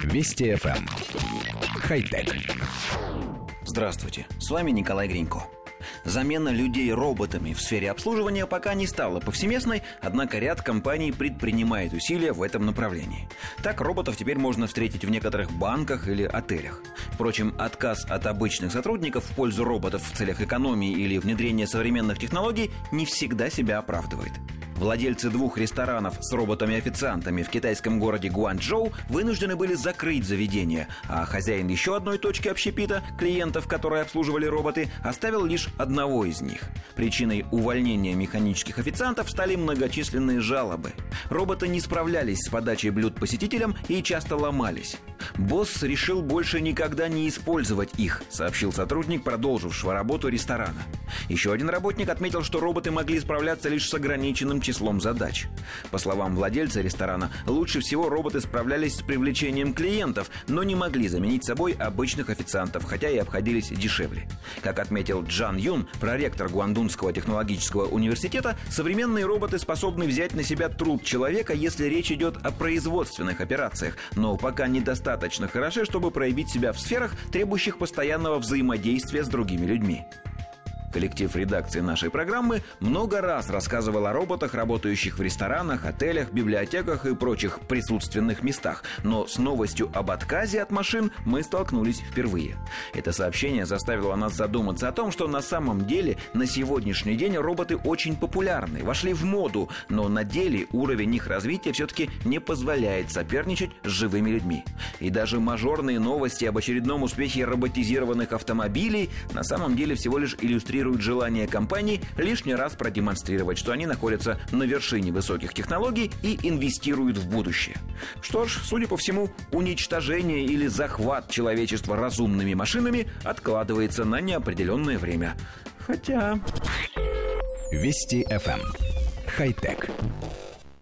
Вести FM. Эм. Хай-тек. Здравствуйте, с вами Николай Гринько. Замена людей роботами в сфере обслуживания пока не стала повсеместной, однако ряд компаний предпринимает усилия в этом направлении. Так роботов теперь можно встретить в некоторых банках или отелях. Впрочем, отказ от обычных сотрудников в пользу роботов в целях экономии или внедрения современных технологий не всегда себя оправдывает. Владельцы двух ресторанов с роботами-официантами в китайском городе Гуанчжоу вынуждены были закрыть заведение, а хозяин еще одной точки общепита, клиентов, которые обслуживали роботы, оставил лишь одного из них. Причиной увольнения механических официантов стали многочисленные жалобы. Роботы не справлялись с подачей блюд посетителям и часто ломались. Босс решил больше никогда не использовать их, сообщил сотрудник, продолжившего работу ресторана. Еще один работник отметил, что роботы могли справляться лишь с ограниченным числом задач. По словам владельца ресторана, лучше всего роботы справлялись с привлечением клиентов, но не могли заменить собой обычных официантов, хотя и обходились дешевле. Как отметил Джан Юн, проректор Гуандунского технологического университета, современные роботы способны взять на себя труд человека, если речь идет о производственных операциях, но пока недостаточно хороши, чтобы проявить себя в сферах, требующих постоянного взаимодействия с другими людьми. Коллектив редакции нашей программы много раз рассказывал о роботах, работающих в ресторанах, отелях, библиотеках и прочих присутственных местах. Но с новостью об отказе от машин мы столкнулись впервые. Это сообщение заставило нас задуматься о том, что на самом деле на сегодняшний день роботы очень популярны, вошли в моду, но на деле уровень их развития все-таки не позволяет соперничать с живыми людьми. И даже мажорные новости об очередном успехе роботизированных автомобилей на самом деле всего лишь иллюстрируют демонстрируют желание компаний лишний раз продемонстрировать, что они находятся на вершине высоких технологий и инвестируют в будущее. Что ж, судя по всему, уничтожение или захват человечества разумными машинами откладывается на неопределенное время. Хотя... Вести FM. Эм. Хай-тек.